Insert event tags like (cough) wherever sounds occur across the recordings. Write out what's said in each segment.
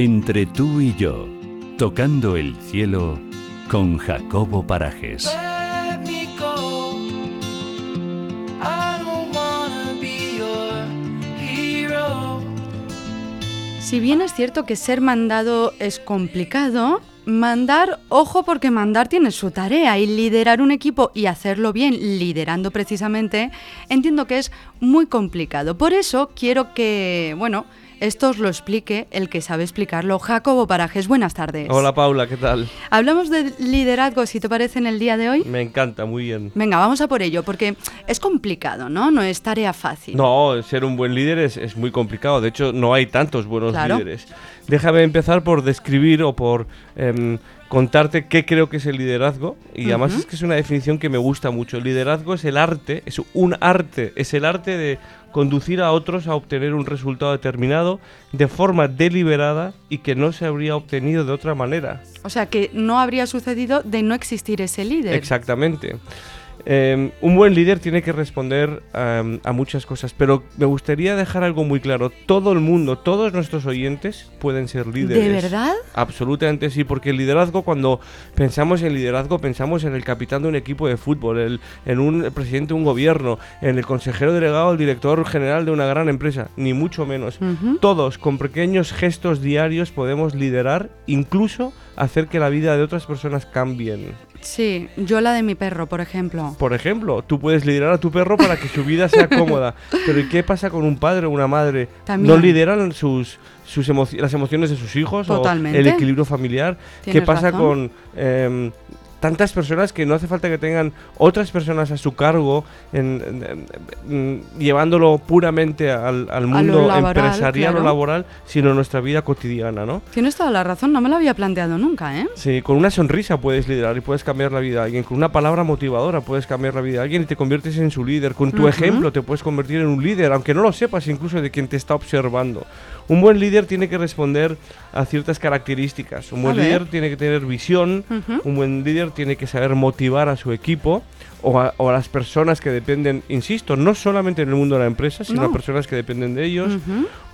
Entre tú y yo, tocando el cielo con Jacobo Parajes. Si bien es cierto que ser mandado es complicado, mandar, ojo porque mandar tiene su tarea y liderar un equipo y hacerlo bien, liderando precisamente, entiendo que es muy complicado. Por eso quiero que, bueno, esto os lo explique el que sabe explicarlo, Jacobo Parajes. Buenas tardes. Hola Paula, ¿qué tal? Hablamos de liderazgo, si te parece, en el día de hoy. Me encanta, muy bien. Venga, vamos a por ello, porque es complicado, ¿no? No es tarea fácil. No, ser un buen líder es, es muy complicado. De hecho, no hay tantos buenos Claro. líderes. Déjame empezar por describir o por em, contarte qué creo que es el liderazgo. Y además es que es una definición que me gusta mucho. El liderazgo es el arte, es un arte, es el arte de conducir a otros a obtener un resultado determinado de forma deliberada y que no se habría obtenido de otra manera. O sea, que no habría sucedido de no existir ese líder. Exactamente. Eh, un buen líder tiene que responder um, a muchas cosas, pero me gustaría dejar algo muy claro. Todo el mundo, todos nuestros oyentes pueden ser líderes. ¿De verdad? Absolutamente sí, porque el liderazgo, cuando pensamos en liderazgo, pensamos en el capitán de un equipo de fútbol, el- en un el presidente de un gobierno, en el consejero delegado, el director general de una gran empresa, ni mucho menos. Todos, con pequeños gestos diarios, podemos liderar, incluso hacer que la vida de otras personas cambien. Sí, yo la de mi perro, por ejemplo. Por ejemplo, tú puedes liderar a tu perro para que su vida sea (laughs) cómoda. Pero ¿y qué pasa con un padre o una madre? También. ¿No lideran sus, sus las emociones de sus hijos Totalmente. o el equilibrio familiar? ¿Qué pasa razón. con em, tantas personas que no hace falta que tengan otras personas a su cargo, en- en- en- mm, llevándolo puramente al, al mundo laboral, empresarial claro. o laboral, sino nuestra vida cotidiana, ¿no? Tienes toda la razón, no me lo había planteado nunca, ¿eh? Sí, con una sonrisa puedes liderar y puedes cambiar la vida de alguien. Con una palabra motivadora puedes cambiar la vida de alguien y te conviertes en su líder. Con tu Ujú. ejemplo te puedes convertir en un líder, aunque no lo sepas incluso de quien te está observando. Un buen líder tiene que responder a ciertas características. Un buen líder tiene que tener visión. Ujú. Un buen líder tiene que saber motivar a su equipo. O a, o a las personas que dependen, insisto, no solamente en el mundo de la empresa, sino No. a personas que dependen de ellos.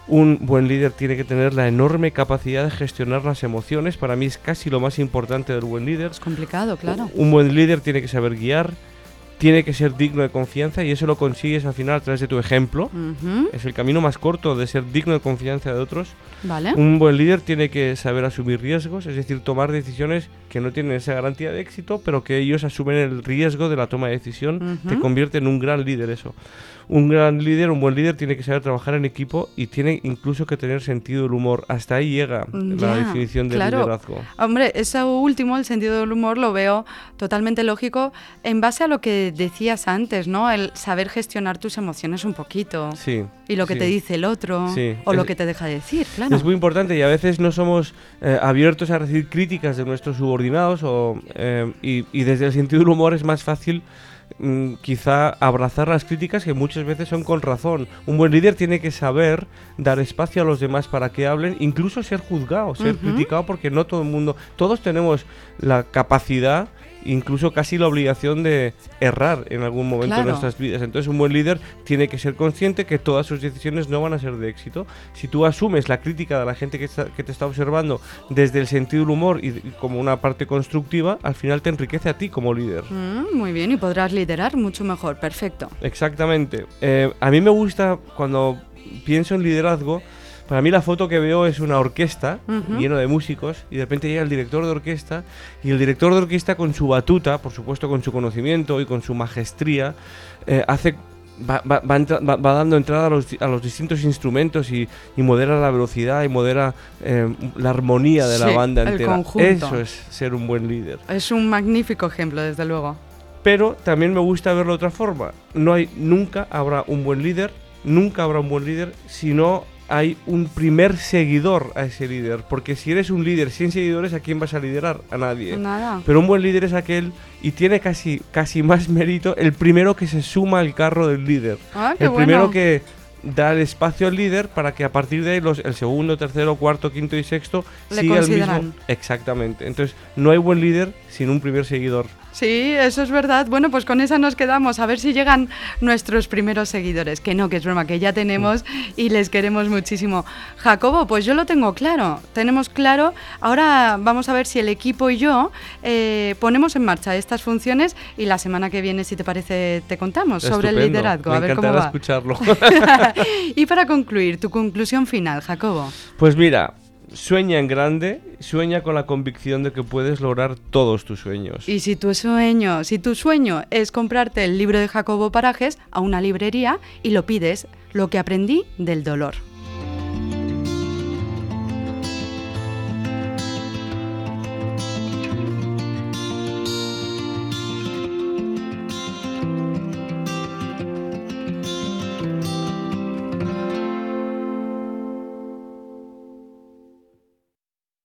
Un buen líder tiene que tener la enorme capacidad de gestionar las emociones. Para mí es casi lo más importante del buen líder. Es complicado, claro. Un buen líder tiene que saber guiar, tiene que ser digno de confianza y eso lo consigues al final a través de tu ejemplo. Ujú. Es el camino más corto de ser digno de confianza de otros. Vale. Un buen líder tiene que saber asumir riesgos, es decir, tomar decisiones que no tienen esa garantía de éxito, pero que ellos asumen el riesgo de la toma de decisión. Te Ujú. convierte en un gran líder eso. Un gran líder, un buen líder tiene que saber trabajar en equipo y tiene incluso que tener sentido del humor. Hasta ahí llega la Ya, definición del claro. liderazgo. Hombre, eso último, el sentido del humor, lo veo totalmente lógico en base a lo que decías antes, ¿no? El saber gestionar tus emociones un poquito. Sí. Y lo que sí. te dice el otro. Sí, O lo que te deja decir, claro. Es muy importante y a veces no somos eh, abiertos a recibir críticas de nuestros subordinados o, eh, y, y desde el sentido del humor es más fácil mm, quizá abrazar las críticas que muchas veces son con razón. Un buen líder tiene que saber dar espacio a los demás para que hablen, incluso ser juzgado, ser criticado porque no todo el mundo, todos tenemos la capacidad incluso casi la obligación de errar en algún momento de Claro. nuestras vidas. Entonces un buen líder tiene que ser consciente que todas sus decisiones no van a ser de éxito. Si tú asumes la crítica de la gente que, está- que te está observando desde el sentido del humor y, y como una parte constructiva, al final te enriquece a ti como líder. Mm, muy bien, y podrás liderar mucho mejor. Perfecto. Exactamente. Eh, a mí me gusta cuando pienso en liderazgo. Para mí la foto que veo es una orquesta Ujú. lleno de músicos y de repente llega el director de orquesta y el director de orquesta con su batuta, por supuesto con su conocimiento y con su majestría, eh, hace va, va- va dando entrada a los, a los distintos instrumentos y, y modera la velocidad y modera eh, la armonía de la banda entera. Eso es ser un buen líder. Es un magnífico ejemplo, desde luego. Pero también me gusta verlo de otra forma. No hay, nunca habrá un buen líder, nunca habrá un buen líder si no hay un primer seguidor a ese líder. Porque si eres un líder sin seguidores, ¿a quién vas a liderar? A nadie. Nada. Pero un buen líder es aquel, y tiene casi, casi más mérito, el primero que se suma al carro del líder. Ah, qué el primero que da el espacio al líder para que a partir de ahí los, el segundo, tercero, cuarto, quinto y sexto siga el mismo. Exactamente. Entonces, no hay buen líder sin un primer seguidor. Sí, eso es verdad. Bueno, pues con esa nos quedamos. A ver si llegan nuestros primeros seguidores. Que no, que es broma, que ya tenemos y les queremos muchísimo. Jacobo, pues yo lo tengo claro. Tenemos claro. Ahora vamos a ver si el equipo y yo eh, ponemos en marcha estas funciones y la semana que viene, si te parece, te contamos sobre el liderazgo. Me a ver cómo encantará va. escucharlo. (laughs) (laughs) y para concluir, tu conclusión final, Jacobo. Pues mira, sueña en grande, sueña con la convicción de que puedes lograr todos tus sueños. Y si tu sueño, si tu sueño es comprarte el libro de Jacobo Parajes a una librería y lo pides, lo que aprendí del dolor.